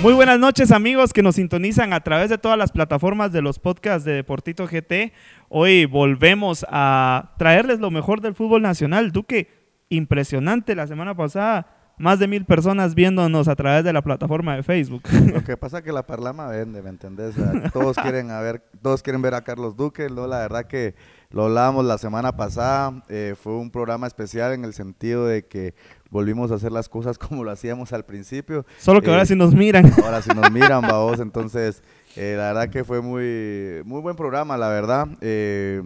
Muy buenas noches amigos que nos sintonizan a través de todas las plataformas de los podcasts de Deportito GT. Hoy volvemos a traerles lo mejor del fútbol nacional. Duque, impresionante la semana pasada. Más de mil personas viéndonos a través de la plataforma de Facebook. Lo que pasa es que la parlama vende, ¿me entendés? O sea, todos quieren a ver, todos quieren ver a Carlos Duque, ¿no? La verdad que lo hablábamos la semana pasada, eh, fue un programa especial en el sentido de que volvimos a hacer las cosas como lo hacíamos al principio. Solo que Eh, ahora sí nos miran. Ahora sí nos miran, babos, entonces eh, la verdad que fue muy, muy buen programa, la verdad. Eh,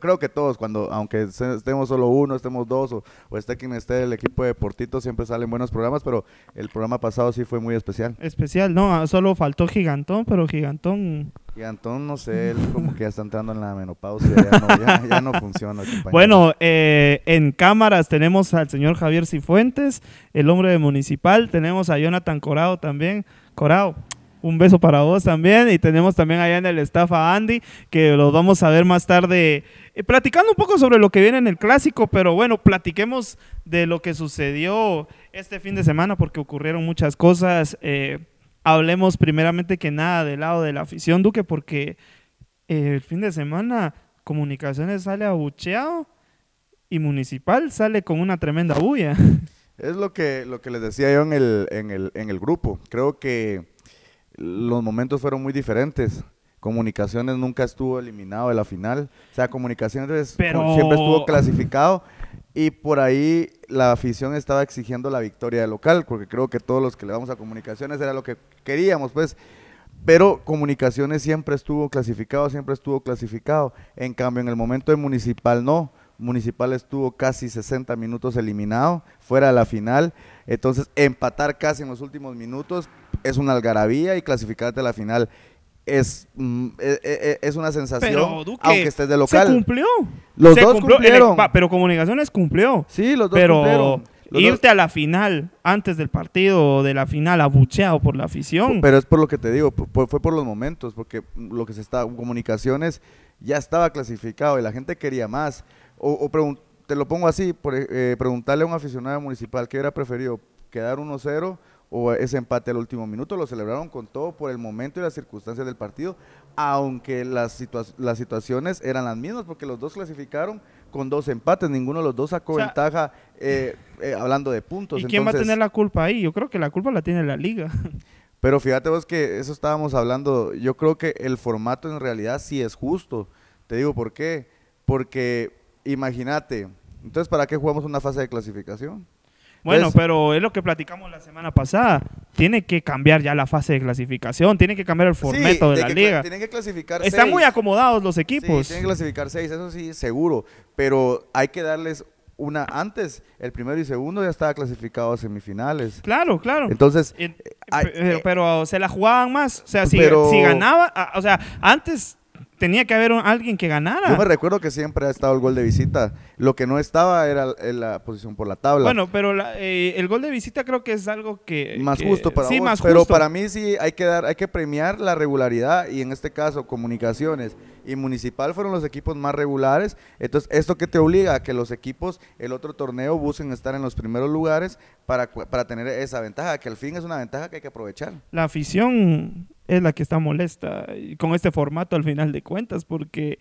creo que todos, cuando, aunque estemos solo uno, estemos dos o, o esté quien esté el equipo de Portito, siempre salen buenos programas, pero el programa pasado sí fue muy especial. Especial, no, solo faltó Gigantón, pero Gigantón... Y Antón, no sé, él como que ya está entrando en la menopausia, ya no, ya, ya no funciona. compañero. Bueno, eh, en cámaras tenemos al señor Javier Cifuentes, el hombre de Municipal. Tenemos a Jonathan Corao también. Corao, un beso para vos también. Y tenemos también allá en el staff a Andy, que los vamos a ver más tarde. eh, platicando un poco sobre lo que viene en el clásico, pero bueno, platiquemos de lo que sucedió este fin de semana, porque ocurrieron muchas cosas. Eh, hablemos primeramente que nada del lado de la afición, Duque, porque eh, el fin de semana Comunicaciones sale abucheado y Municipal sale con una tremenda bulla. Es lo que, lo que les decía yo en el, en, el, en el grupo. Creo que los momentos fueron muy diferentes. Comunicaciones nunca estuvo eliminado de la final. O sea, Comunicaciones Pero- siempre estuvo clasificado. Y por ahí la afición estaba exigiendo la victoria del local, porque creo que todos los que le vamos a Comunicaciones era lo que queríamos, pues. Pero Comunicaciones siempre estuvo clasificado, siempre estuvo clasificado. En cambio, en el momento de Municipal no. Municipal estuvo casi 60 minutos eliminado, fuera de la final. Entonces, empatar casi en los últimos minutos es una algarabía y clasificarte a la final es, mm, e- e- e- es una sensación, Pero, Duque, aunque estés de Se local. cumplió. Los Se dos cumplió. El- cumplieron. va, pero Comunicaciones cumplió. Sí, los dos Pero cumplieron. Los irte dos- a la final, antes del partido de la final, abucheado por la afición. Pero es por lo que te digo, fue por los momentos, porque lo que se está, comunicaciones ya estaba clasificado y la gente quería más. O, o te lo pongo así, por, eh, preguntarle a un aficionado municipal qué hubiera preferido, quedar 1-0 o ese empate al último minuto, lo celebraron con todo por el momento y las circunstancias del partido, aunque las, situa- las situaciones eran las mismas, porque los dos clasificaron con dos empates, ninguno de los dos sacó O sea, ventaja eh, eh, hablando de puntos. ¿Y quién va a tener la culpa ahí? Yo creo que la culpa la tiene la liga. pero fíjate vos que eso estábamos hablando. Yo creo que el formato en realidad sí es justo. Te digo por qué. Porque imagínate, entonces ¿para qué jugamos una fase de clasificación? Bueno, Entonces- pero es lo que platicamos la semana pasada. Tiene que cambiar ya la fase de clasificación, tiene que cambiar el formato de, la liga. Tienen que clasificar Están seis. muy acomodados los Sí, equipos. tienen que clasificar seis, eso sí, seguro. Pero hay que darles una antes. El primero y segundo ya estaba clasificado a semifinales. Claro, claro. Entonces, En- hay- pero, pero se la jugaban más. O sea, si, Pero- si ganaba, o sea, antes tenía que haber un- alguien que ganara. yo me recuerdo que siempre ha estado el gol de visita. Lo que no estaba era en la posición por la tabla. Bueno, pero la- eh, el gol de visita creo que es algo que... más que- justo para sí, vos, más pero justo. para mí sí hay que dar hay que premiar la regularidad y en este caso comunicaciones y municipal fueron los equipos más regulares entonces esto que te obliga a que los equipos el otro torneo busquen estar en los primeros lugares para, para tener esa ventaja que al fin es una ventaja que hay que aprovechar La afición es la que está molesta con este formato al final de cuentas porque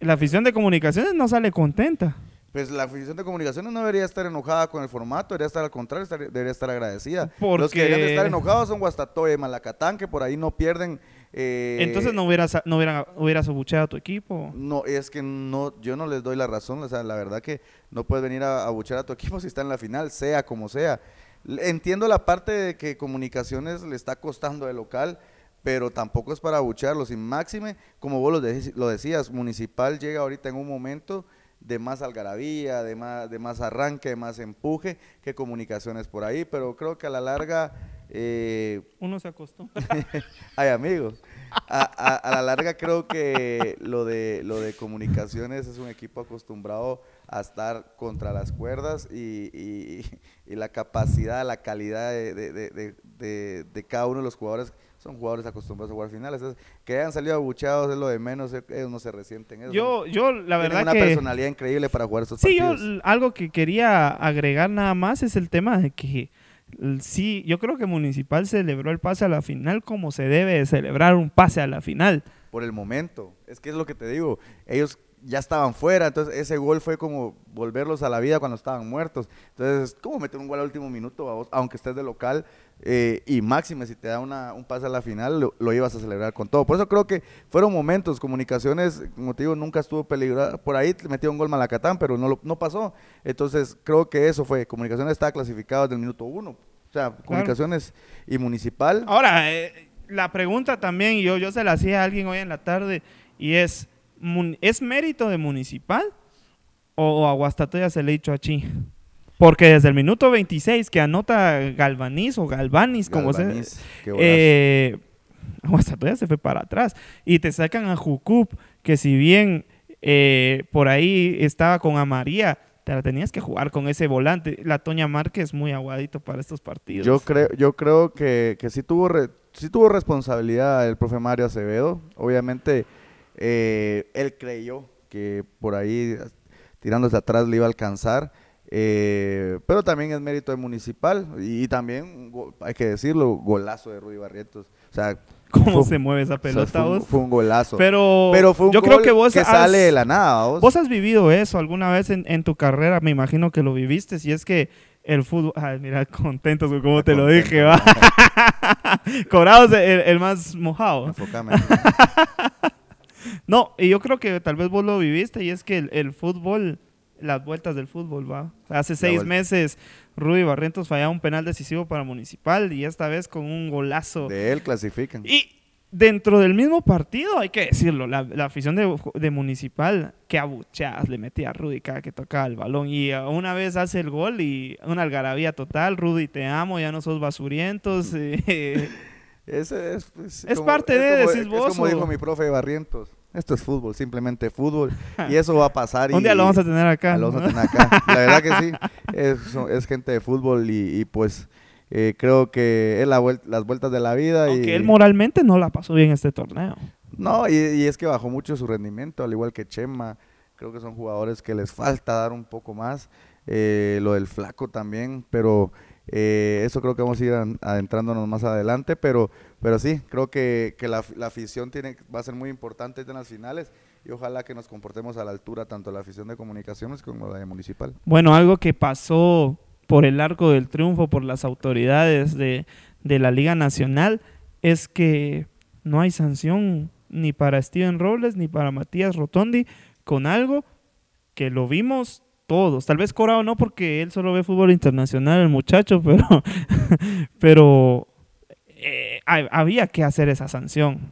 la afición de comunicaciones no sale contenta. pues la afición de comunicaciones no debería estar enojada con el formato, debería estar al contrario, estar- debería estar agradecida. Los Porque- que deberían de estar enojados son Guastatoya y Malacatán, que por ahí no pierden. Eh, Entonces no hubieras, no hubiera, hubieras abucheado a tu equipo. No, es que no, yo no les doy la razón, o sea, la verdad que no puedes venir a abuchar a tu equipo si está en la final, sea como sea. Entiendo la parte de que comunicaciones le está costando de local, pero tampoco es para abucharlos. Y máxime, como vos lo, deci- lo decías, Municipal llega ahorita en un momento de más algarabía, de más, de más arranque, de más empuje que comunicaciones por ahí, pero creo que a la larga eh, Uno se acostumbra. Ay, amigo. A, a- a la larga creo que lo de, lo de comunicaciones es un equipo acostumbrado a estar contra las cuerdas y, y- y la capacidad, la calidad de, de- de- de- de- de cada uno de los jugadores son jugadores acostumbrados a jugar finales. Entonces, que hayan salido abuchados es lo de menos, ellos no se resienten. ellos Yo, yo la tienen verdad una que... personalidad increíble para jugar estos Sí, yo partidos. l- algo que quería agregar nada más es el tema de que sí, yo creo que Municipal celebró el pase a la final como se debe de celebrar un pase a la final. por el momento. Es que es lo que te digo. Ellos ya estaban fuera, entonces ese gol fue como volverlos a la vida cuando estaban muertos. Entonces, ¿cómo meter un gol al último minuto, babos? aunque estés de local? eh, y máxime, si te da una, un pase a la final, lo, lo ibas a celebrar con todo. Por eso creo que fueron momentos, comunicaciones, como te digo, nunca estuvo peligrosa. Por ahí metió un gol Malacatán, pero no, lo, no pasó. Entonces, creo que eso fue. Comunicaciones estaba clasificado desde el minuto uno. O sea, comunicaciones y municipal. Ahora, eh, la pregunta también, yo, yo se la hacía a alguien hoy en la tarde, y es, ¿es mérito de Municipal o a Guastatoya se le ha dicho a Chi? Porque desde el minuto 26 que anota Galvaniz o Galvanis, como se... Galvaniz. Eh, Guastatoya se fue para atrás. Y te sacan a Jucup, que si bien eh, por ahí estaba con Amaría, te la tenías que jugar con ese volante. La Toña Márquez muy aguadito para estos partidos. Yo creo, yo creo que, que sí, tuvo re- sí tuvo responsabilidad el profe Mario Acevedo. Obviamente, eh, él creyó que por ahí, tirándose atrás, le iba a alcanzar. eh, pero también es mérito de Municipal. Y, también, hay que decirlo, golazo de Rudy Barrientos. O sea, ¿Cómo fue- se mueve esa o sea, pelota fue, un, vos? fue un golazo. Pero, Pero fue un yo creo gol que vos que has, sale de la nada. ¿vos? vos has vivido eso alguna vez en, en tu carrera, me imagino que lo viviste, si es que el fútbol, ay, mira, contentos con cómo te lo dije, va. Cobrados el, el más mojado. Enfócame. No, y yo creo que tal vez vos lo viviste y es que el, el fútbol, las vueltas del fútbol, va. Hace seis meses Rudy Barrientos fallaba un penal decisivo para Municipal y esta vez con un golazo. De él clasifican. Y dentro del mismo partido, hay que decirlo, la, la afición de, de Municipal, que abuchadas le metía a Rudy cada que tocaba el balón. Y uh, una vez hace el gol y una algarabía total, Rudy, te amo, ya no sos basurientos. eh, Ese es, pues, Es parte de, como- decís es vos, como o- dijo mi profe Barrientos. Esto es fútbol, simplemente fútbol. y eso va a pasar. un y- día lo vamos a tener acá. Lo vamos a tener acá. La verdad que sí. Es, es gente de fútbol y, y, pues eh, creo que es la vuel- las vueltas de la vida. y, Aunque él moralmente no la pasó bien este torneo. No, y, y es que bajó mucho su rendimiento, al igual que Chema. Creo que son jugadores que les falta dar un poco más. Eh, lo del flaco también, pero eh, eso creo que vamos a ir adentrándonos más adelante. Pero, pero sí, creo que, que la, la afición tiene, va a ser muy importante en las finales y ojalá que nos comportemos a la altura tanto la afición de comunicaciones como la de municipal. Bueno, algo que pasó por el arco del triunfo, por las autoridades de, de la Liga Nacional, es que no hay sanción ni para Steven Robles ni para Matías Rotondi con algo que lo vimos todos. Tal vez Corao no porque él solo ve fútbol internacional, el muchacho, pero, pero eh, ha- había que hacer esa sanción.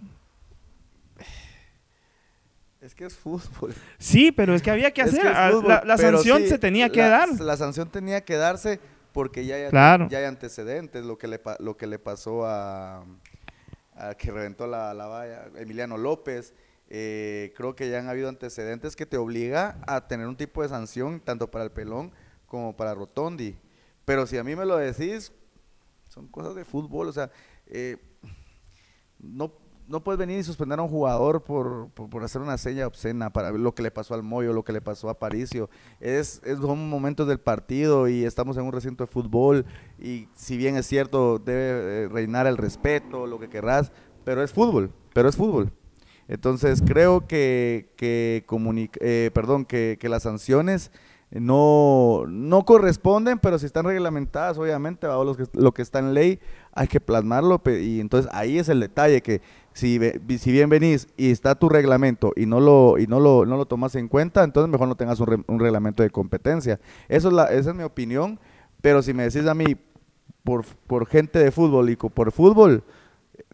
Es que es fútbol. Sí, pero es que había que hacer. es ah, fútbol, la sanción sí, se tenía que la- dar. La sanción tenía que darse porque ya hay, Claro. ya hay antecedentes, lo que le, lo que le pasó a, a que reventó la, la valla, Emiliano López. Eh, creo que ya han habido antecedentes que te obliga a tener un tipo de sanción tanto para el pelón como para Rotondi. Pero si a mí me lo decís, son cosas de fútbol, o sea, eh, no, no puedes venir y suspender a un jugador por, por, hacer una seña obscena para lo que le pasó al Moyo, lo que le pasó a Paricio. Es, es son momentos del partido y estamos en un recinto de fútbol y si bien es cierto debe eh, reinar el respeto, lo que querrás, pero es fútbol, pero es fútbol. Entonces creo que, que, eh, perdón, que, que las sanciones no, no corresponden, pero si están reglamentadas, obviamente, bajo los que- lo que está en ley, hay que plasmarlo. Y entonces ahí es el detalle, que si, si bien venís y está tu reglamento y no lo, y no lo, no lo tomas en cuenta, entonces mejor no tengas un, re- un reglamento de competencia. Eso es la, esa es mi opinión, pero si me decís a mí, por, por gente de fútbol y por fútbol,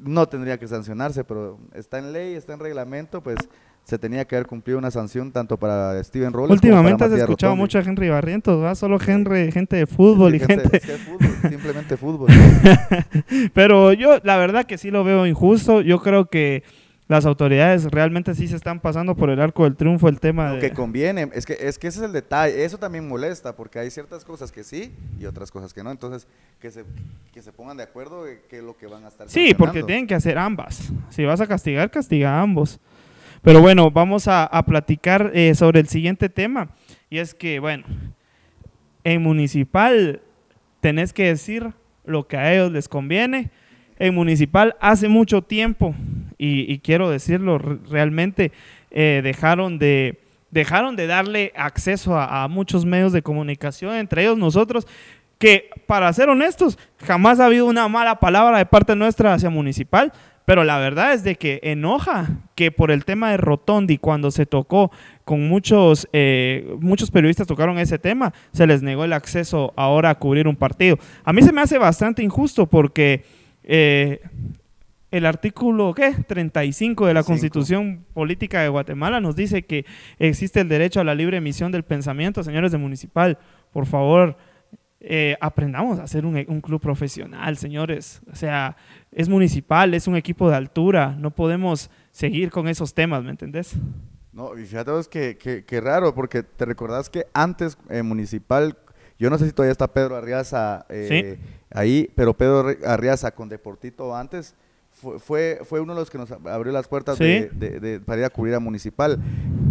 no tendría que sancionarse, pero está en ley, está en reglamento, pues se tenía que haber cumplido una sanción tanto para Steven Robles Últimamente como has para Matías escuchado Rotondi. mucho a Henry Barrientos, ¿va? Solo Henry, gente de fútbol y gente... es que es fútbol, simplemente fútbol. Pero yo la verdad que sí lo veo injusto. Yo creo que las autoridades realmente sí se están pasando por el arco del triunfo el tema Lo de... que conviene, es que, es que ese es el detalle, eso también molesta, porque hay ciertas cosas que sí y otras cosas que no, entonces que se, que se pongan de acuerdo de qué es lo que van a estar Sí, porque tienen que hacer ambas. Si vas a castigar, castiga a ambos. Pero bueno, vamos a, a platicar eh, sobre el siguiente tema. Y es que, bueno, en municipal tenés que decir lo que a ellos les conviene. En municipal hace mucho tiempo, y, quiero decirlo re- realmente, eh, dejaron de dejaron de darle acceso a, a muchos medios de comunicación, entre ellos nosotros, que para ser honestos, jamás ha habido una mala palabra de parte nuestra hacia municipal, pero la verdad es de que enoja que por el tema de Rotondi, cuando se tocó con muchos, eh, muchos periodistas tocaron ese tema, se les negó el acceso ahora a cubrir un partido. A mí se me hace bastante injusto porque eh, el artículo ¿qué? 35 de la Cinco. Constitución Política de Guatemala nos dice que existe el derecho a la libre emisión del pensamiento. Señores de Municipal, por favor, eh, aprendamos a ser un, un club profesional, señores. O sea, es municipal, es un equipo de altura. No podemos seguir con esos temas, ¿me entendés? No, y fíjate vos que, que, que raro, porque te recordás que antes eh, municipal, yo no sé si todavía está Pedro Arriaza eh, ahí, pero Pedro Arri- Arriaza con Deportito antes fue, fue, fue uno de los que nos abrió las puertas Sí. de, de- de- para ir a cubrir a municipal,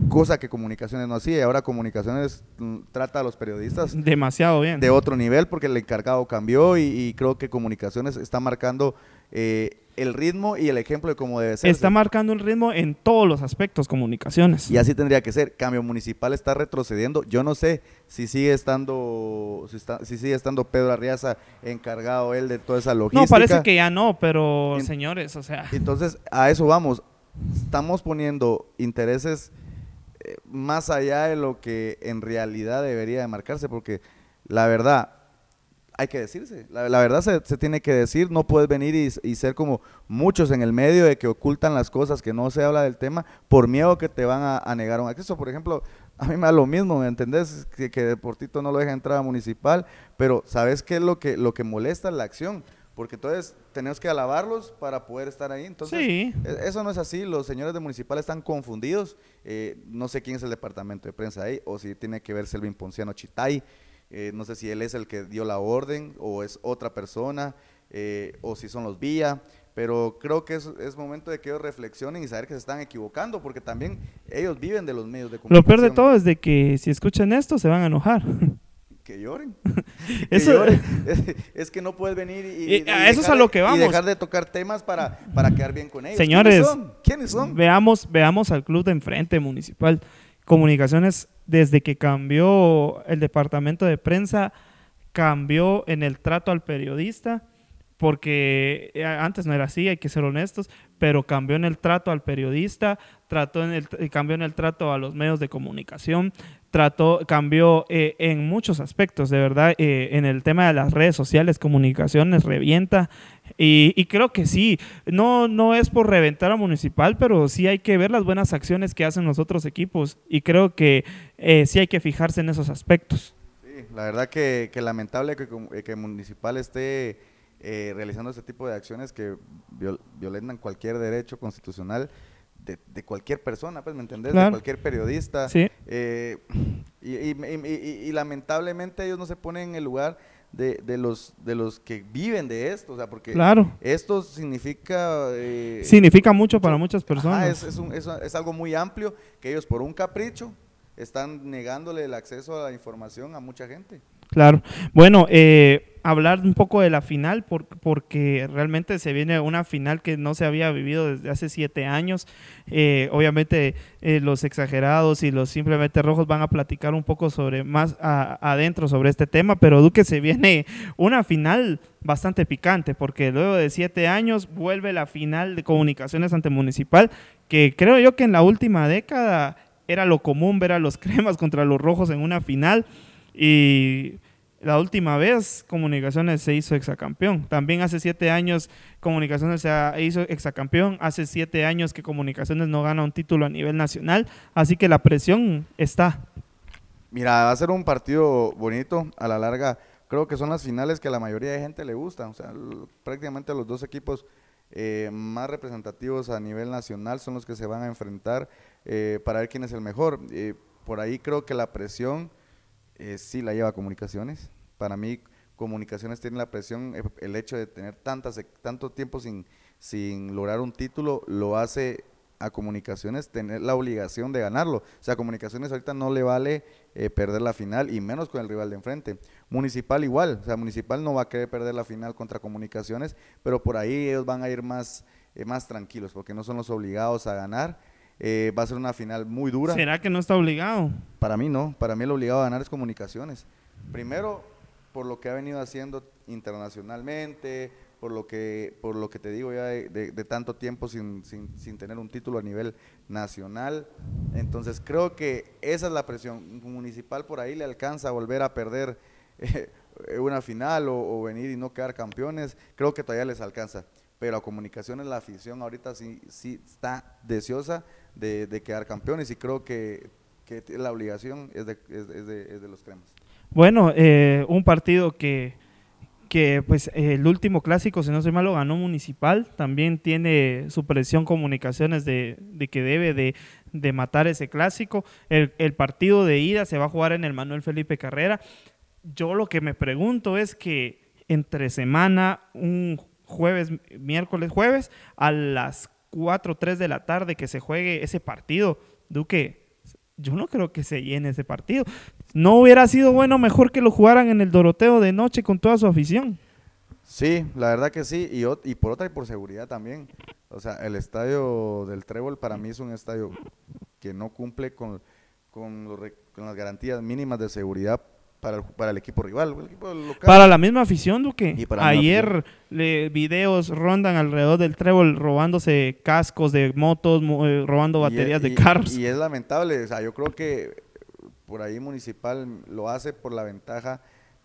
cosa que comunicaciones no hacía, y ahora comunicaciones mm, trata a los periodistas Demasiado bien. de otro nivel porque el encargado cambió y, y creo que comunicaciones está marcando eh, el ritmo y el ejemplo de cómo debe ser. Está marcando el ritmo en todos los aspectos, comunicaciones. Y así tendría que ser. Cambio municipal está retrocediendo. Yo no sé si sigue estando, si, está- si sigue estando Pedro Arriaza encargado él de toda esa logística. no, parece que ya no, pero En- señores, o sea, Entonces, a eso vamos. Estamos poniendo intereses más allá de lo que en realidad debería de marcarse, porque la verdad, hay que decirse, la, verdad se, tiene que decir, no puedes venir y, ser como muchos en el medio de que ocultan las cosas, que no se habla del tema, por miedo que te van a, a negar un acceso. Por ejemplo, a mí me da lo mismo, ¿me entendés? Que, que Deportito no lo deja entrar a municipal, pero ¿sabes qué es lo que, lo que molesta la acción? Porque entonces tenemos que alabarlos para poder estar ahí. Entonces, Sí. e- eso no es así. Los señores de municipal están confundidos. Eh, no sé quién es el departamento de prensa ahí, o si tiene que ver Selvin Ponciano Chitay. Eh, no sé si él es el que dio la orden, o es otra persona, eh, o si son los Villa. Pero creo que es, es momento de que ellos reflexionen y saber que se están equivocando, porque también ellos viven de los medios de lo comunicación. peor de todo es de que si escuchan esto se van a enojar. Que lloren. Que Eso- lloren. Es, es que no puedes venir y, Y a eso es a dejar lo de- que y vamos. dejar de tocar temas para, para quedar bien con ellos. Señores, ¿Quiénes son? ¿Quiénes son? Veamos, veamos al club de enfrente municipal. Comunicaciones, desde que cambió el departamento de prensa, cambió en el trato al periodista, porque eh, antes no era así, hay que ser honestos, pero cambió en el trato al periodista, trató en el, eh, cambió en el trato a los medios de comunicación, trató, cambió eh, en muchos aspectos, de verdad, eh, en el tema de las redes sociales, comunicaciones, revienta, y, y creo que sí, no, no es por reventar a Municipal, pero sí hay que ver las buenas acciones que hacen los otros equipos, y creo que eh, sí hay que fijarse en esos aspectos. Sí, la verdad que, que lamentable que, que Municipal esté eh, realizando este tipo de acciones que viol- violentan cualquier derecho constitucional de, de cualquier persona, pues, ¿me entendés? Claro. De cualquier periodista. Sí. Eh, y, y- y- lamentablemente ellos no se ponen en el lugar de, de los, de los que viven de esto, o sea, porque Claro. esto significa... eh, Significa mucho para muchas personas. Ajá, es, es un- es- es algo muy amplio que ellos por un capricho están negándole el acceso a la información a mucha gente. Claro. Bueno, eh, hablar un poco de la final, por- porque realmente se viene una final que no se había vivido desde hace siete años. Eh, obviamente eh, los exagerados y los simplemente rojos van a platicar un poco sobre más adentro sobre este tema, pero Duque se viene una final bastante picante, porque luego de siete años vuelve la final de comunicaciones ante municipal, que creo yo que en la última década era lo común ver a los cremas contra los rojos en una final. Y La última vez Comunicaciones se hizo exacampeón. También hace siete años Comunicaciones se hizo exacampeón. Hace siete años que Comunicaciones no gana un título a nivel nacional. Así que la presión está. Mira, va a ser un partido bonito. A la larga, creo que son las finales que a la mayoría de gente le gusta. O sea, prácticamente los dos equipos eh, más representativos a nivel nacional son los que se van a enfrentar eh, para ver quién es el mejor. Eh, por ahí creo que la presión eh, sí la lleva Comunicaciones. Para mí, Comunicaciones tiene la presión, eh, el hecho de tener tantas, tanto tiempo sin, sin lograr un título, lo hace a Comunicaciones tener la obligación de ganarlo. O sea, Comunicaciones ahorita no le vale eh, perder la final y menos con el rival de enfrente. Municipal igual, o sea, Municipal no va a querer perder la final contra Comunicaciones, pero por ahí ellos van a ir más, eh, más tranquilos porque no son los obligados a ganar. Eh, va a ser una final muy dura. ¿Será que no está obligado? Para mí no, para mí el obligado a ganar es comunicaciones. Primero, por lo que ha venido haciendo internacionalmente, por lo que, por lo que te digo ya de, de- de tanto tiempo sin, sin- sin tener un título a nivel nacional. Entonces creo que esa es la presión. Municipal por ahí le alcanza a volver a perder eh, una final o, o venir y no quedar campeones. Creo que todavía les alcanza. Pero comunicaciones la afición ahorita sí, sí está deseosa de, de quedar campeones y creo que, que la obligación es de, es, de, es de los cremas. Bueno, eh, un partido que, que pues el último clásico, si no soy malo, ganó Municipal. También tiene su presión comunicaciones de, de que debe de, de matar ese clásico. El, el partido de ida se va a jugar en el Manuel Felipe Carrera. Yo lo que me pregunto es que entre semana, un jueves, miércoles, jueves, a las 4 o 3 de la tarde que se juegue ese partido, Duque, yo no creo que se llene ese partido. ¿No hubiera sido bueno mejor que lo jugaran en el Doroteo de noche con toda su afición? Sí, la verdad que sí, y, por otra y por seguridad también. O sea, el estadio del Trébol para mí es un estadio que no cumple con, con las garantías mínimas de seguridad para el, para el equipo rival, el equipo local. Para la misma afición, Duque. Y para Ayer le- videos rondan alrededor del trébol robándose cascos de motos, mo- eh, robando Y- baterías y- de carros. Y es lamentable, o sea, yo creo que por ahí Municipal lo hace por la ventaja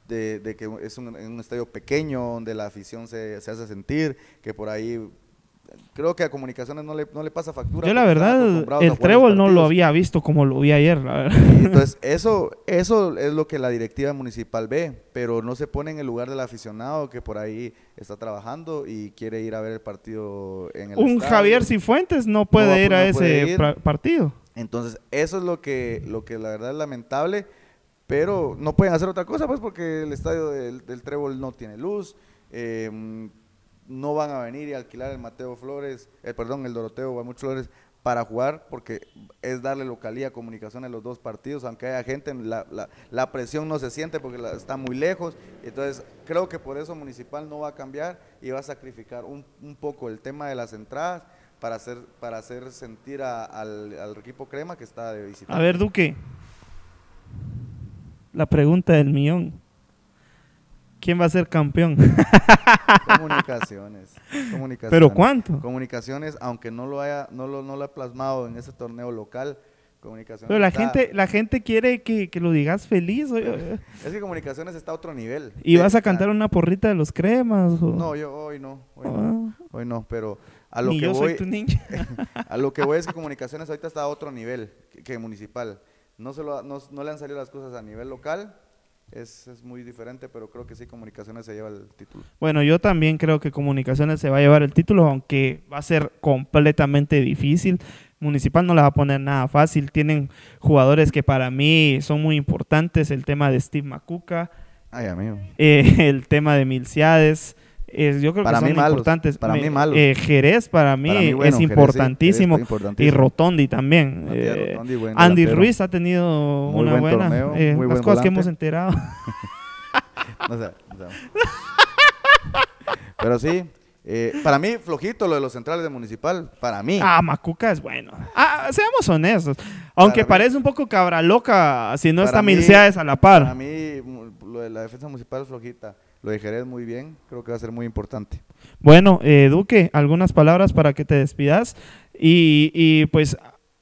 de, de que es un, un estadio pequeño donde la afición se, se hace sentir, que por ahí creo que a Comunicaciones no le, no le pasa factura. Yo la verdad, el trébol no lo había visto como lo vi ayer. la verdad. Entonces, eso, eso es lo que la directiva municipal ve, pero no se pone en el lugar del aficionado que por ahí está trabajando y quiere ir a ver el partido en el Un estadio. Javier Cifuentes no puede No, ir a no ese ir. partido. Entonces, eso es lo que, lo que la verdad es lamentable, pero no pueden hacer otra cosa, pues, porque el estadio del, del Trébol no tiene luz, eh, no van a venir y alquilar el Mateo Flores, eh, perdón, el Doroteo Guamuch Flores para jugar, porque es darle localía, comunicación en los dos partidos, aunque haya gente, la, la, la presión no se siente porque está muy lejos, entonces creo que por eso Municipal no va a cambiar y va a sacrificar un, un poco el tema de las entradas para hacer, para hacer sentir a- al, al equipo crema que está de visita. A ver, Duque. La pregunta del millón. ¿Quién va a ser campeón? Comunicaciones, comunicaciones. ¿Pero cuánto? Comunicaciones, aunque no lo haya, no lo, no lo ha plasmado en ese torneo local, comunicaciones. Pero la está- gente, la gente quiere que, que lo digas feliz. oye. Es que comunicaciones está a otro nivel. ¿Y vas a cantar una porrita de los cremas? o- No, yo hoy no, hoy no, Ah, hoy no, pero a lo Ni que yo voy, soy tu ninja. a lo que voy es que comunicaciones ahorita está a otro nivel que, que municipal. No, se lo no, no le han salido las cosas a nivel local, es, es muy diferente, pero creo que sí comunicaciones se lleva el título. Bueno, yo también creo que Comunicaciones se va a llevar el título, aunque va a ser completamente difícil. Municipal no le va a poner nada fácil. Tienen jugadores que para mí son muy importantes. El tema de Steve Macuca, Ay, amigo. eh, el tema de Milciades. Eh, yo creo Para que mí son malos, importantes. para Me- mí malos. eh, Jerez para mí Para mí, bueno, es importantísimo. Jerez está importantísimo. Y Rotondi también. Eh, Rotondi, Andy. Ruiz ha tenido Muy una buen buena. torneo, eh, muy las buen cosas que hemos enterado. No sé, no sé. Pero sí, eh, para mí flojito lo de los centrales de municipal, para mí. Ah, Macuca es bueno. Ah, seamos honestos. Aunque Para mí- parece un poco cabra loca si no está Milciades a la par. Para mí lo de la defensa municipal es flojita. Lo Jerez muy bien, creo que va a ser muy importante. Bueno, eh, Duque, algunas palabras para que te despidas y, y, pues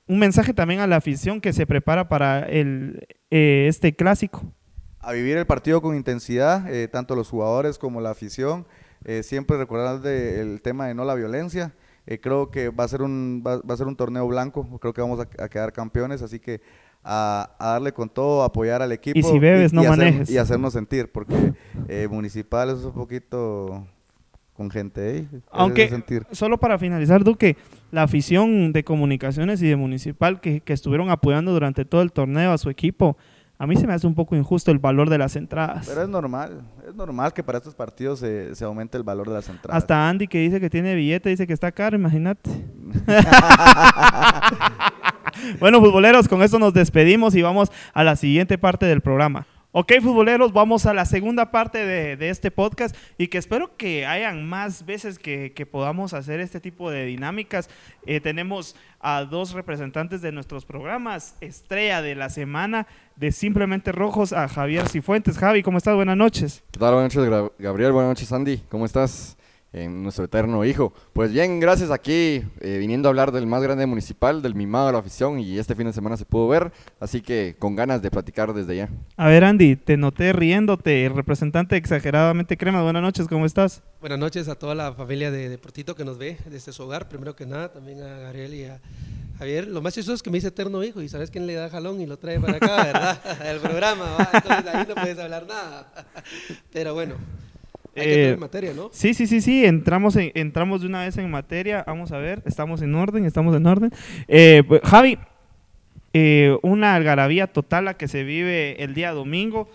un mensaje también a la afición que se prepara para el, eh, este clásico. a vivir el partido con intensidad, eh, tanto los jugadores como la afición. Siempre recordar de- el tema de no la violencia. Creo que va a ser un va, va a ser un torneo blanco. Creo que vamos a, a quedar campeones, así que a, a darle con todo, apoyar al equipo si bebes, no manejes. y hacernos sentir, porque eh, municipal es un poquito con gente ahí. hacerse Aunque, sentir. solo para finalizar, Duque, la afición de comunicaciones y de municipal que, que estuvieron apoyando durante todo el torneo a su equipo, a mí se me hace un poco injusto el valor de las entradas. Pero es normal, es normal que para estos partidos se, se aumente el valor de las entradas. Hasta Andy que dice que tiene billete, dice que está caro, imagínate. bueno, futboleros, con esto nos despedimos y vamos a la siguiente parte del programa. Ok, futboleros, vamos a la segunda parte de, este podcast y que espero que hayan más veces que, podamos hacer este tipo de dinámicas. Eh, tenemos a dos representantes de nuestros programas, estrella de la semana de Simplemente Rojos, a Javier Cifuentes. Javi, ¿cómo estás? Buenas noches. ¿Qué tal? Buenas noches, Gabriel. Buenas noches, Andy. ¿Cómo estás? Eh, nuestro eterno hijo. Pues bien, gracias aquí, eh, viniendo a hablar del más grande municipal, del mimado de la afición, y este fin de semana se pudo ver, así que con ganas de platicar desde ya. A ver, Andy, te noté riéndote, el representante exageradamente crema. Buenas noches, ¿cómo estás? Buenas noches a toda la familia de Deportito que nos ve desde su hogar. Primero que nada, también a Gabriel y a Javier. Lo más chistoso es que me dice eterno hijo y sabes quién le da jalón y lo trae para acá, ¿verdad? El programa, ¿va? Entonces ahí no puedes hablar nada. Pero bueno, hay que Eh, entrar en materia, ¿no? Sí, sí, sí, sí, entramos, en- entramos de una vez en materia. Vamos a ver, estamos en orden, estamos en orden. Eh, pues, Javi, eh, una algarabía total la que se vive el día domingo.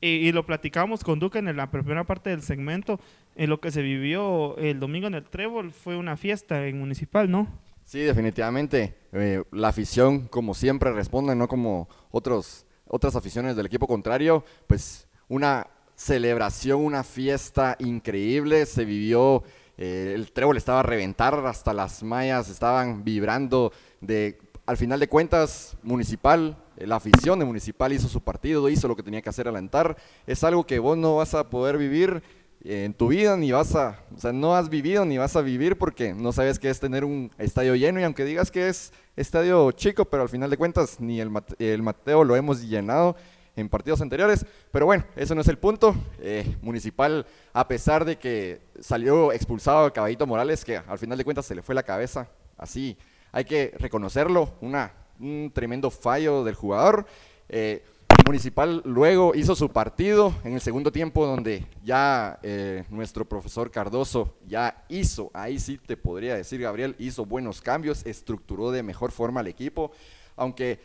Y, y lo platicamos con Duque en la primera parte del segmento. En lo que se vivió el domingo en el Trébol fue una fiesta en municipal, ¿no? Sí, definitivamente. eh, la afición, como siempre, responde, no como otros, otras aficiones del equipo contrario. Pues una celebración, una fiesta increíble. Se vivió, eh, el trébol estaba a reventar, hasta las mallas estaban vibrando. De, al final de cuentas, Municipal, eh, la afición de Municipal hizo su partido, hizo lo que tenía que hacer alentar. Es algo que vos no vas a poder vivir eh, en tu vida ni vas a, o sea, no has vivido ni vas a vivir porque no sabes qué es tener un estadio lleno y aunque digas que es estadio chico, pero al final de cuentas ni el, Mate- el Mateo lo hemos llenado en partidos anteriores, pero bueno, eso no es el punto. Eh, Municipal, a pesar de que salió expulsado a Caballito Morales, que al final de cuentas se le fue la cabeza, así, hay que reconocerlo, una, un tremendo fallo del jugador. Eh, Municipal luego hizo su partido en el segundo tiempo donde ya eh, nuestro profesor Cardoso ya hizo, ahí sí te podría decir Gabriel, hizo buenos cambios, estructuró de mejor forma al equipo, aunque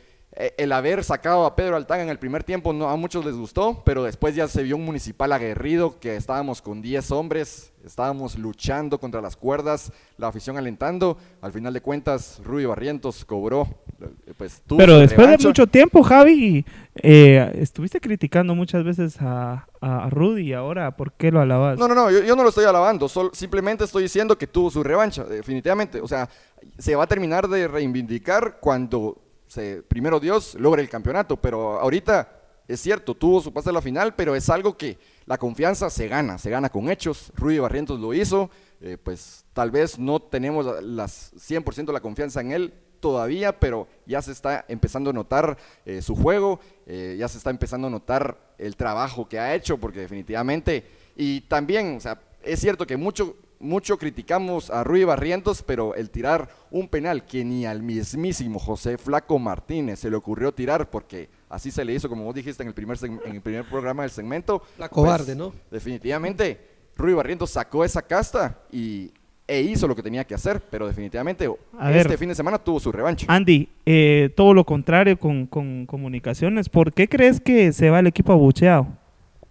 el haber sacado a Pedro Altán en el primer tiempo no, a muchos les gustó, pero después ya se vio un municipal aguerrido, que estábamos con 10 hombres, estábamos luchando contra las cuerdas, la afición alentando, al final de cuentas Rudy Barrientos cobró, eh, pues Pero después de mucho tiempo, Javi, eh, estuviste criticando muchas veces a, a Rudy y ahora, ¿por qué lo alabas? No, no, no, yo, yo no lo estoy alabando, sol- simplemente estoy diciendo que tuvo su revancha, definitivamente. O sea, se va a terminar de reivindicar cuando se, primero Dios logre el campeonato, pero ahorita es cierto, tuvo su pase a la final, pero es algo que la confianza se gana, se gana con hechos. Rudy Barrientos lo hizo, eh, pues tal vez no tenemos la- las 100% la confianza en él todavía, pero ya se está empezando a notar eh, su juego, eh, ya se está empezando a notar el trabajo que ha hecho, porque definitivamente, y también, o sea, es cierto que mucho, mucho criticamos a Rui Barrientos, pero el tirar un penal que ni al mismísimo José Flaco Martínez se le ocurrió tirar, porque así se le hizo, como vos dijiste en el primer, seg- en el primer programa del segmento. La pues, cobarde, ¿no? Definitivamente, Rui Barrientos sacó esa casta y, e hizo lo que tenía que hacer, pero definitivamente A este ver. fin de semana tuvo su revancha. Andy, eh, todo lo contrario con, con comunicaciones. ¿Por qué crees que se va el equipo abucheado?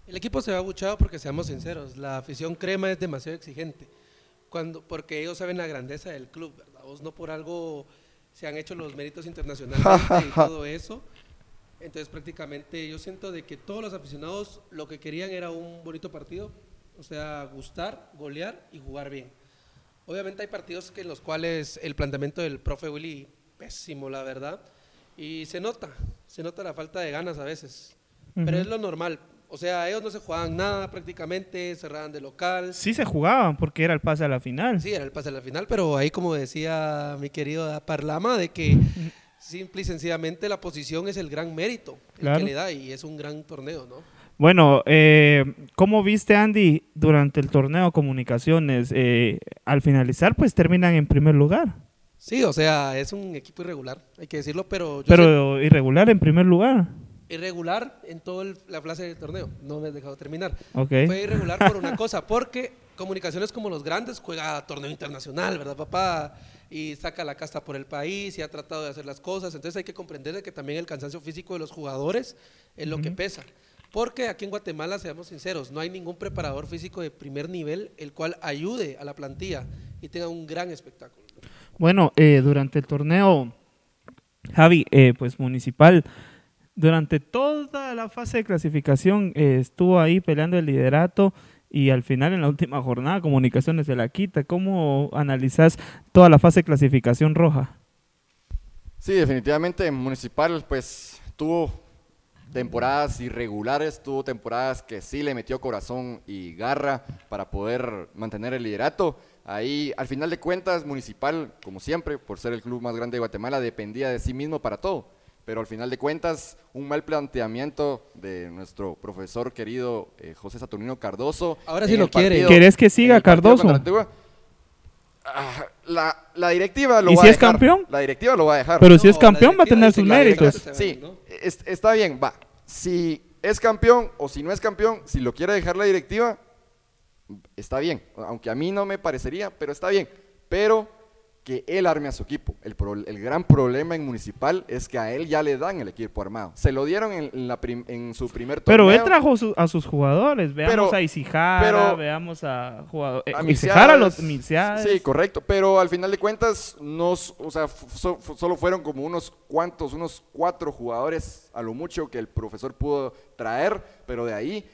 El equipo se va abuchado porque seamos sinceros, la afición crema es demasiado exigente. Cuando, porque ellos saben la grandeza del club, ¿verdad? Vos no por algo se han hecho los méritos internacionalmente y todo eso. Entonces prácticamente yo siento de que todos los aficionados lo que querían era un bonito partido, o sea, gustar, golear y jugar bien. Obviamente hay partidos que en los cuales el planteamiento del profe Willy pésimo, la verdad, y se nota, se nota la falta de ganas a veces, pero Ujú. es lo normal. O sea, ellos no se jugaban nada prácticamente, cerraban de local. Sí se jugaban porque era el pase a la final. Sí, era el pase a la final, pero ahí como decía mi querido Parlama, de que simple y sencillamente la posición es el gran mérito el Claro. que le da y es un gran torneo, ¿no? Bueno, eh, ¿cómo viste, Andy, durante el torneo comunicaciones? Eh, al finalizar, pues terminan en primer lugar. Sí, o sea, es un equipo irregular, hay que decirlo, pero yo Pero irregular en primer lugar. Irregular en toda la fase del torneo. No me he dejado terminar. Ok. Fue irregular por una cosa, porque comunicaciones como los grandes juega torneo internacional, ¿verdad, papá? Y saca la casta por el país y ha tratado de hacer las cosas. Entonces hay que comprender de que también el cansancio físico de los jugadores es lo que pesa. Porque aquí en Guatemala, seamos sinceros, no hay ningún preparador físico de primer nivel el cual ayude a la plantilla y tenga un gran espectáculo. Bueno, eh, durante el torneo, Javi, eh, pues municipal, durante toda la fase de clasificación eh, estuvo ahí peleando el liderato y al final en la última jornada Comunicaciones se la quita. ¿Cómo analizas toda la fase de clasificación roja? Sí, definitivamente Municipal pues tuvo temporadas irregulares, tuvo temporadas que sí le metió corazón y garra para poder mantener el liderato. Ahí, al final de cuentas, Municipal, como siempre, por ser el club más grande de Guatemala, dependía de sí mismo para todo. Pero al final de cuentas, un mal planteamiento de nuestro profesor querido eh, José Saturnino Cardoso. Ahora sí lo quiere. partido- ¿Querés que siga Cardoso? Ah, la, la directiva lo ¿Y va si a es dejar. campeón? La directiva lo va a dejar. Pero si es campeón va a tener sus méritos. Sí, es- está bien, va. Si es campeón o si no es campeón, si lo quiere dejar la directiva, está bien. Aunque a mí no me parecería, pero está bien. Pero que él arme a su equipo. El, pro- el gran problema en Municipal es que a él ya le dan el equipo armado. Se lo dieron en, la prim- en su primer torneo. Pero él trajo su- a sus jugadores. Veamos Pero- a Isijara, pero- veamos a jugadores. Isijara, Milciades. los Milciades. Sí, correcto. Pero al final de cuentas, nos, o sea, so- solo fueron como unos cuantos, unos cuatro jugadores a lo mucho que el profesor pudo traer, pero de ahí,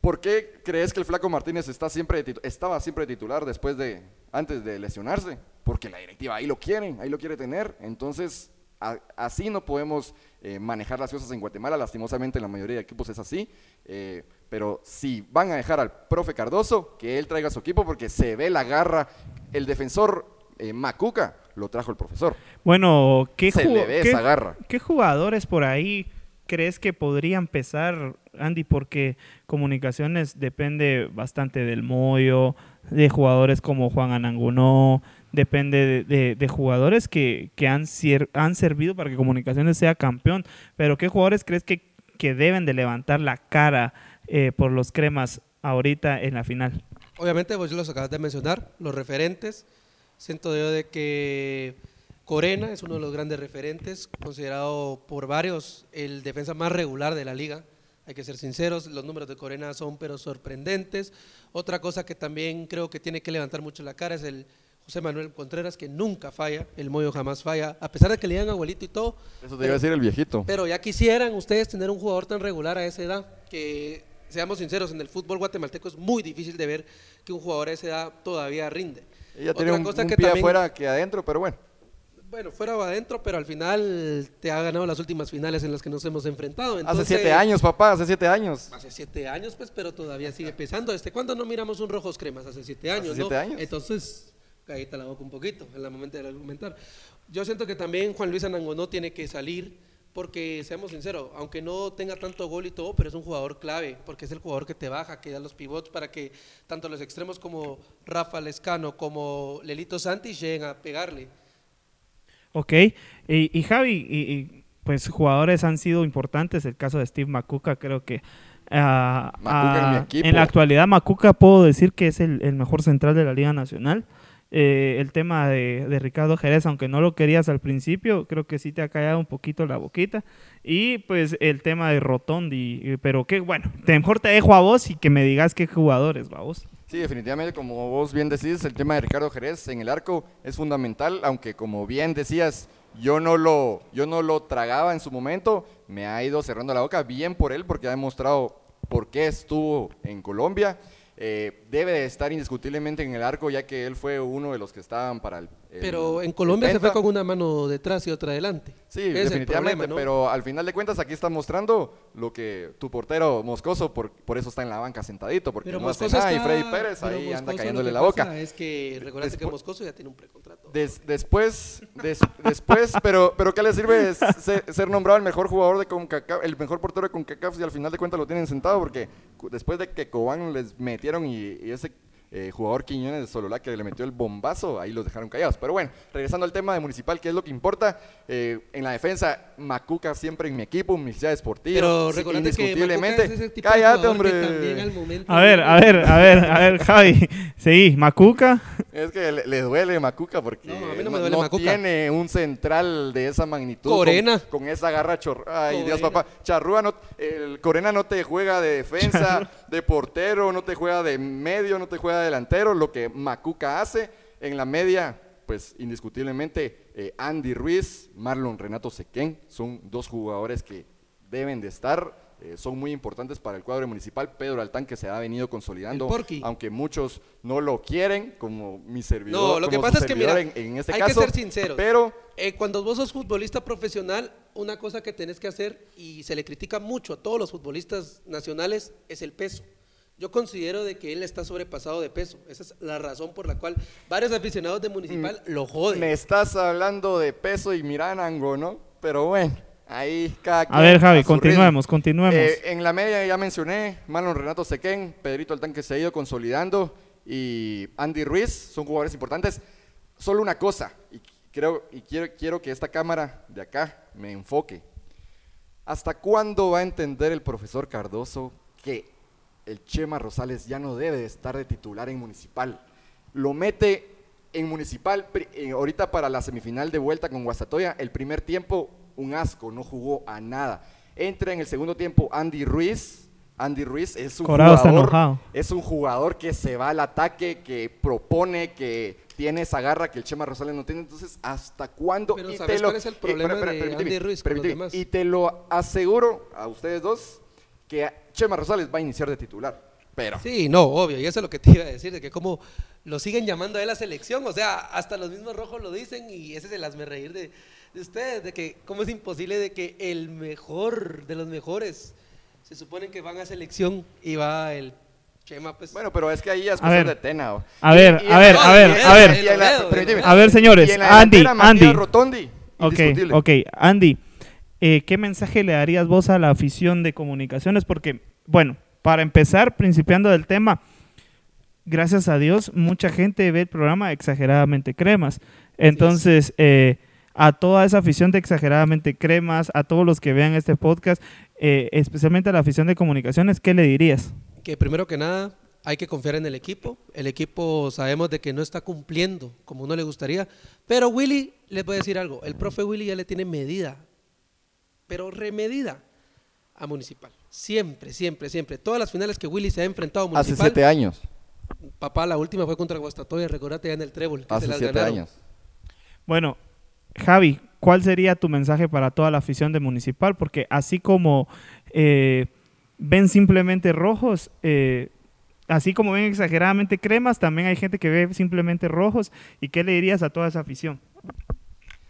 ¿por qué crees que el Flaco Martínez está siempre de estaba siempre de titular después de, antes de lesionarse? Porque la directiva ahí lo quiere, ahí lo quiere tener. Entonces, a- así no podemos eh, manejar las cosas en Guatemala. Lastimosamente, en la mayoría de equipos es así. Eh, pero si van a dejar al profe Cardoso, que él traiga su equipo, porque se ve la garra. El defensor eh, Macuca lo trajo el profesor. Bueno, ¿qué, Se le ve qué- esa garra. ¿qué jugadores por ahí crees que podrían pesar, Andy? Porque comunicaciones depende bastante del Moyo, de jugadores como Juan Anangonó, depende de, de- jugadores que, que han, han servido para que comunicaciones sea campeón. Pero ¿qué jugadores crees que, que deben de levantar la cara eh, por los cremas ahorita en la final? Obviamente, vos los acabas de mencionar, los referentes. Siento yo de que Corena es uno de los grandes referentes, considerado por varios el defensa más regular de la liga. Hay que ser sinceros, los números de Corena son pero sorprendentes. Otra cosa que también creo que tiene que levantar mucho la cara es el José Manuel Contreras, que nunca falla, el Moyo jamás falla, a pesar de que le digan abuelito y todo. Eso te iba a decir el viejito. Pero ya quisieran ustedes tener un jugador tan regular a esa edad, que seamos sinceros, en el fútbol guatemalteco es muy difícil de ver que un jugador a esa edad todavía rinde. Ella Otra tiene un, cosa un que pie también- afuera que adentro, pero bueno. Bueno, fuera o adentro, pero al final te ha ganado las últimas finales en las que nos hemos enfrentado. hace Entonces, siete años, papá, hace siete años. Hace siete años, pues, pero todavía sigue pesando. ¿Desde cuándo no miramos un Rojos Cremas? Hace siete años, siete ¿no? años. Entonces, cállate la boca un poquito en el momento de argumentar. Yo siento que también Juan Luis Anangonó tiene que salir porque, seamos sinceros, aunque no tenga tanto gol y todo, pero es un jugador clave, porque es el jugador que te baja, que da los pivots para que tanto los extremos como Rafa Lescano como Lelito Santis lleguen a pegarle. Ok, y, y Javi, y, y, pues jugadores han sido importantes, el caso de Steve Macuca creo que ah, Macuca en mi ah, equipo. en la actualidad Macuca puedo decir que es el, el mejor central de la Liga Nacional. Eh, el tema de, de Ricardo Jerez, aunque no lo querías al principio, creo que sí te ha callado un poquito la boquita. Y pues el tema de Rotondi, eh, pero que bueno, mejor te dejo a vos y que me digas qué jugadores, vos. Sí, definitivamente, como vos bien decís, el tema de Ricardo Jerez en el arco es fundamental, aunque como bien decías, yo no lo, yo no lo tragaba en su momento, me ha ido cerrando la boca, bien por él, porque ha demostrado por qué estuvo en Colombia. eh, debe de estar indiscutiblemente en el arco, ya que él fue uno de los que estaban para el. el- Pero en Colombia se fue con una mano detrás y otra adelante. Sí, es definitivamente, problema, ¿no? pero al final de cuentas aquí está mostrando lo que tu portero Moscoso, por, por eso está en la banca sentadito, porque Pero no hace Moscoso nada y está- Freddy Pérez ahí anda cayéndole la boca. Es que recuerda que Moscoso ya tiene un precontrato. Des- después, des- después, pero, pero ¿qué le sirve ser, ser nombrado el mejor jugador de CONCACAF, el mejor portero de CONCACAF si al final de cuentas lo tienen sentado? Porque después de que Cobán les metieron y, y ese eh, jugador Quiñones de Sololá que le metió el bombazo, ahí los dejaron callados. Pero bueno, regresando al tema de Municipal, que es lo que importa, eh, en la defensa, Macuca siempre en mi equipo, Universidad Sportiva, Pero sí, que indiscutiblemente. Macuca es ese tipo de Cállate, que hombre. también al momento A ver, a ver, a ver, a ver, Javi. Seguí, Macuca. Es que le, le duele Macuca porque No, a mí no no, me duele no Macuca. tiene un central de esa magnitud. Corena. Con, con esa garra chor... Ay, Dios, papá. Charrúa, no, el Corena no te juega de defensa, de portero, no te juega de medio, no te juega de delantero. Lo que Macuca hace en la media, pues indiscutiblemente eh, Andy Ruiz, Marlon Renato Sequén, son dos jugadores que deben de estar. Eh, son muy importantes para el cuadro municipal. Pedro Altán que se ha venido consolidando, aunque muchos no lo quieren, como mi servidor. No, lo que pasa es que, mira, en, en este hay caso, que ser sinceros. Pero Eh, cuando vos sos futbolista profesional, una cosa que tenés que hacer, y se le critica mucho a todos los futbolistas nacionales, es el peso. Yo considero de que él está sobrepasado de peso. Esa es la razón por la cual varios aficionados de Municipal lo joden. me estás hablando de peso y Miranango, ¿no? Pero bueno, ahí cada A quien ver, Javi, continuemos, ritmo. continuemos. Eh, en la media ya mencioné, Marlon Renato Sequén, Pedrito Altán que se ha ido consolidando y Andy Ruiz, son jugadores importantes. Solo una cosa, y creo y quiero, quiero que esta cámara de acá me enfoque. ¿Hasta cuándo va a entender el profesor Cardoso que el Chema Rosales ya no debe de estar de titular en Municipal? Lo mete en Municipal eh, ahorita para la semifinal de vuelta con Guastatoya. El primer tiempo, un asco, no jugó a nada. Entra en el segundo tiempo Andy Ruiz. Andy Ruiz es un Corado jugador, es un jugador que se va al ataque, que propone, que tiene esa garra que el Chema Rosales no tiene. Entonces, ¿hasta cuándo? Pero Y ¿sabes te lo- cuál es el problema de Andy Ruiz con los permíteme. demás? Y te lo aseguro a ustedes dos que Chema Rosales va a iniciar de titular. Pero Sí, no, obvio, y eso es lo que te iba a decir, de que como lo siguen llamando a él la selección, o sea, hasta los mismos rojos lo dicen y ese es el hazme reír de ustedes, de que cómo es imposible de que el mejor de los mejores se supone que van a selección y va el Chema, pues. bueno, pero es que ahí ya es A cuestión ver. de Tena. ¿o? A ver, Y- a ver, a ver, a ver. A ver. A ver, señores, Y en la Andy, Andy. Rotondi, Ok, ok. Andy, eh, ¿qué mensaje le darías vos a la afición de comunicaciones? Porque, bueno, para empezar, principiando del tema, gracias a Dios, mucha gente ve el programa exageradamente cremas. Entonces, eh, a toda esa afición de exageradamente cremas, a todos los que vean este podcast, eh, especialmente a la afición de comunicaciones, ¿qué le dirías? que primero que nada hay que confiar en el equipo. El equipo sabemos de que no está cumpliendo como uno le gustaría, pero Willy, les voy a decir algo, el profe Willy ya le tiene medida, pero remedida a Municipal. Siempre, siempre, siempre. Todas las finales que Willy se ha enfrentado a Hace Municipal, siete años. papá, la última fue contra Guastatoya, recordate ya en el Trébol, que se Hace las siete ganaron. años. Bueno, Javi, ¿cuál sería tu mensaje para toda la afición de Municipal? Porque así como eh, ven simplemente rojos, eh, así como ven exageradamente cremas, también hay gente que ve simplemente rojos. ¿Y qué le dirías a toda esa afición?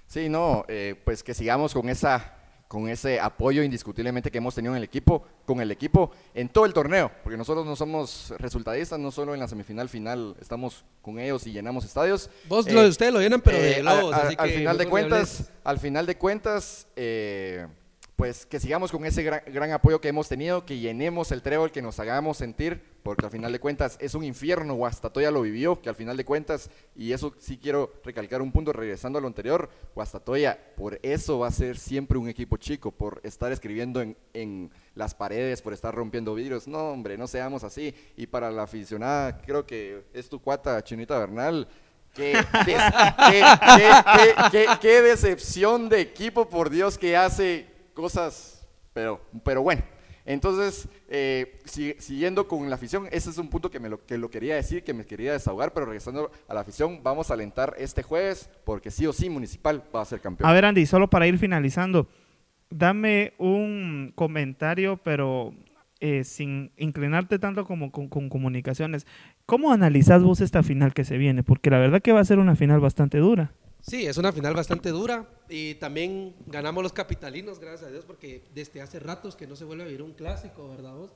Sí, no, eh, pues que sigamos con esa con ese apoyo indiscutiblemente que hemos tenido en el equipo, con el equipo en todo el torneo, porque nosotros no somos resultadistas, no solo en la semifinal final estamos con ellos y llenamos estadios. Vos, Eh, lo de ustedes lo llenan, pero eh, de al- globos, al, así al que final de cuentas, al final de cuentas, eh, pues que sigamos con ese gran, apoyo que hemos tenido, que llenemos el trébol, que nos hagamos sentir, porque al final de cuentas es un infierno, Guastatoya lo vivió, que al final de cuentas, y eso sí quiero recalcar un punto regresando a lo anterior, Guastatoya por eso va a ser siempre un equipo chico, por estar escribiendo en, en las paredes, por estar rompiendo vidrios, no hombre, no seamos así, y para la aficionada, creo que es tu cuata Chinita Bernal, qué decepción de equipo, por Dios, que hace cosas, pero, pero bueno. Entonces, eh, si- siguiendo con la afición, ese es un punto que, me lo, que lo quería decir, que me quería desahogar, pero regresando a la afición, vamos a alentar este jueves, porque sí o sí Municipal va a ser campeón. A ver, Andy, solo para ir finalizando, dame un comentario, pero eh, sin inclinarte tanto como con, con comunicaciones, ¿cómo analizás vos esta final que se viene? Porque la verdad que va a ser una final bastante dura. Sí, es una final bastante dura y también ganamos los capitalinos, gracias a Dios, porque desde hace ratos que no se vuelve a vivir un clásico, ¿verdad vos?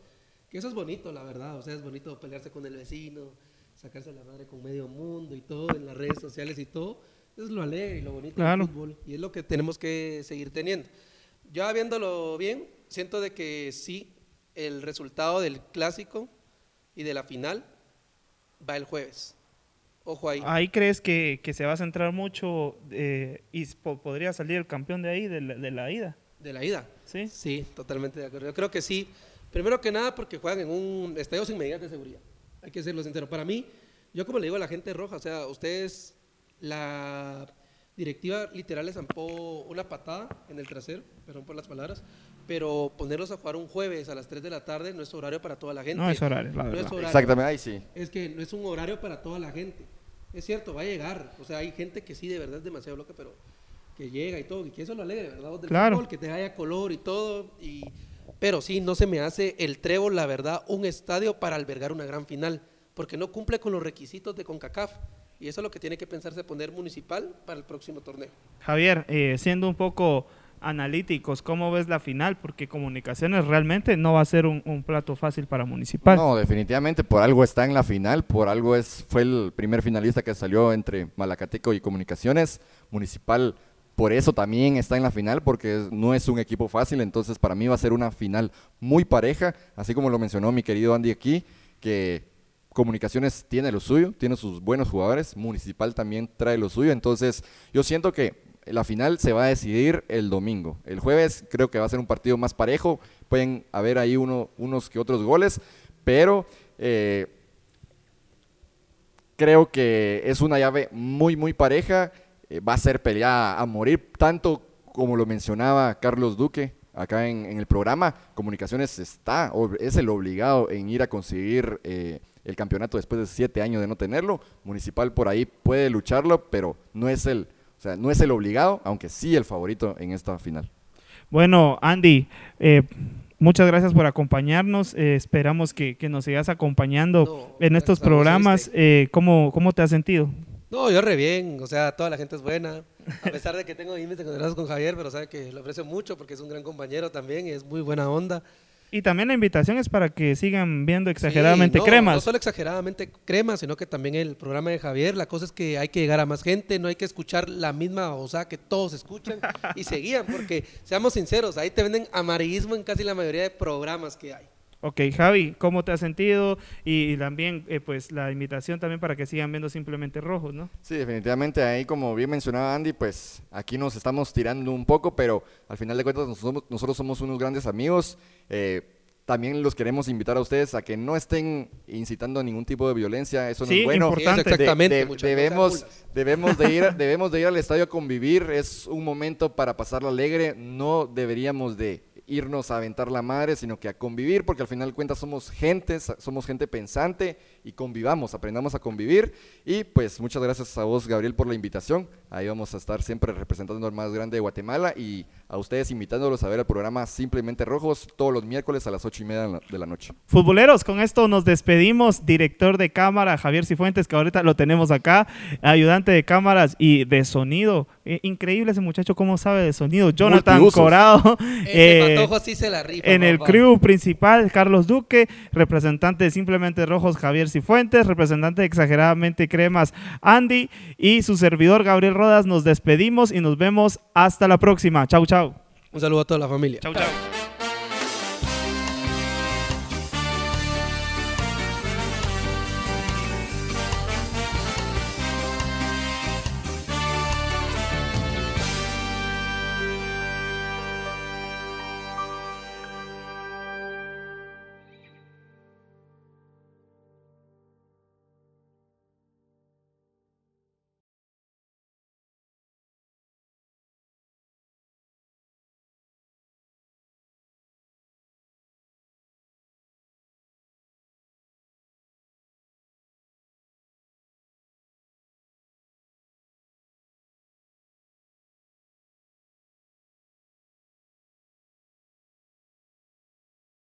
Que eso es bonito, la verdad, o sea, es bonito pelearse con el vecino, sacarse la madre con medio mundo y todo, en las redes sociales y todo. Eso es lo alegre y lo bonito Claro. del fútbol y es lo que tenemos que seguir teniendo. Ya viéndolo bien, siento de que sí, el resultado del clásico y de la final va el jueves. Ojo ahí. Ahí crees que, que se va a centrar mucho eh, y po- podría salir el campeón de ahí, de la, de la ida. De la ida. ¿Sí? Sí, totalmente de acuerdo. Yo creo que sí. Primero que nada porque juegan en un estadio sin medidas de seguridad. Hay que serlo sincero. Para mí, yo como le digo a la gente roja, o sea, ustedes, la directiva literal les zampó una patada en el trasero, perdón por las palabras, pero ponerlos a jugar un jueves a las 3 de la tarde no es horario para toda la gente. No es horario, la No es verdad. horario. Exactamente, ahí sí. Es que no es un horario para toda la gente. Es cierto, va a llegar. O sea, hay gente que sí, de verdad es demasiado loca, pero que llega y todo, y que eso lo alegre, ¿verdad? Del Claro. fútbol, que te haya color y todo. Y... Pero sí, no se me hace el Trébol, la verdad, un estadio para albergar una gran final, porque no cumple con los requisitos de CONCACAF. Y eso es lo que tiene que pensarse poner municipal para el próximo torneo. Javier, eh, siendo un poco analíticos, ¿cómo ves la final? Porque comunicaciones realmente no va a ser un, plato fácil para Municipal. No, definitivamente por algo está en la final, por algo es fue el primer finalista que salió entre Malacateco y Comunicaciones Municipal. Por eso también está en la final, porque no es un equipo fácil, entonces para mí va a ser una final muy pareja, así como lo mencionó mi querido Andy aquí, que Comunicaciones tiene lo suyo, tiene sus buenos jugadores, Municipal también trae lo suyo, entonces yo siento que la final se va a decidir el domingo. El jueves creo que va a ser un partido más parejo, pueden haber ahí uno, unos que otros goles, pero eh, creo que es una llave muy, muy pareja. eh, va a ser pelea a morir, tanto como lo mencionaba Carlos Duque acá en, el programa. Comunicaciones está, es el obligado en ir a conseguir eh, el campeonato después de siete años de no tenerlo. Municipal por ahí puede lucharlo, pero no es el, sea, no es el obligado, aunque sí el favorito en esta final. Bueno, Andy, eh, muchas gracias por acompañarnos. eh, esperamos que, que nos sigas acompañando No, en estos programas. ¿oíste? Eh, ¿cómo, ¿Cómo te has sentido? No, yo re bien, o sea, toda la gente es buena, a pesar de que tengo límites con Javier, pero sabe que lo aprecio mucho porque es un gran compañero también y es muy buena onda. Y también la invitación es para que sigan viendo exageradamente Sí, no, cremas. No solo exageradamente cremas, sino que también el programa de Javier. La cosa es que hay que llegar a más gente, no hay que escuchar la misma o sea que todos escuchan y seguían, porque seamos sinceros, ahí te venden amarillismo en casi la mayoría de programas que hay. Ok, Javi, ¿cómo te has sentido? Y, y también, eh, pues, la invitación también para que sigan viendo simplemente rojos, ¿no? Sí, definitivamente ahí, como bien mencionaba Andy, pues aquí nos estamos tirando un poco, pero al final de cuentas nos somos- nosotros somos unos grandes amigos. Eh, también los queremos invitar a ustedes a que no estén incitando a ningún tipo de violencia, eso no Sí, es bueno. importante. Exactamente, De- debemos, debemos, de ir, debemos de ir al estadio a convivir, es un momento para pasarla alegre, no deberíamos de irnos a aventar la madre, sino que a convivir, porque al final de cuentas somos gente, somos gente pensante y convivamos, aprendamos a convivir. Y pues muchas gracias a vos, Gabriel, por la invitación. Ahí vamos a estar siempre representando al más grande de Guatemala y a ustedes invitándolos a ver el programa Simplemente Rojos todos los miércoles a las ocho y media de la- noche. Futboleros, con esto nos despedimos. Director de cámara, Javier Cifuentes, que ahorita lo tenemos acá. Ayudante de cámaras y de sonido. Eh, increíble ese muchacho, cómo sabe de sonido. Jonathan Multiusos. Corado. Ese eh, patojo sí se la rifa. en el crew principal, Carlos Duque, representante de Simplemente Rojos, Javier Cifuentes, representante de Exageradamente Cremas, Andy, y su servidor, Gabriel Rodas. Nos despedimos y nos vemos hasta la próxima. Chau, chau. Un saludo a toda la familia. Chau, chau.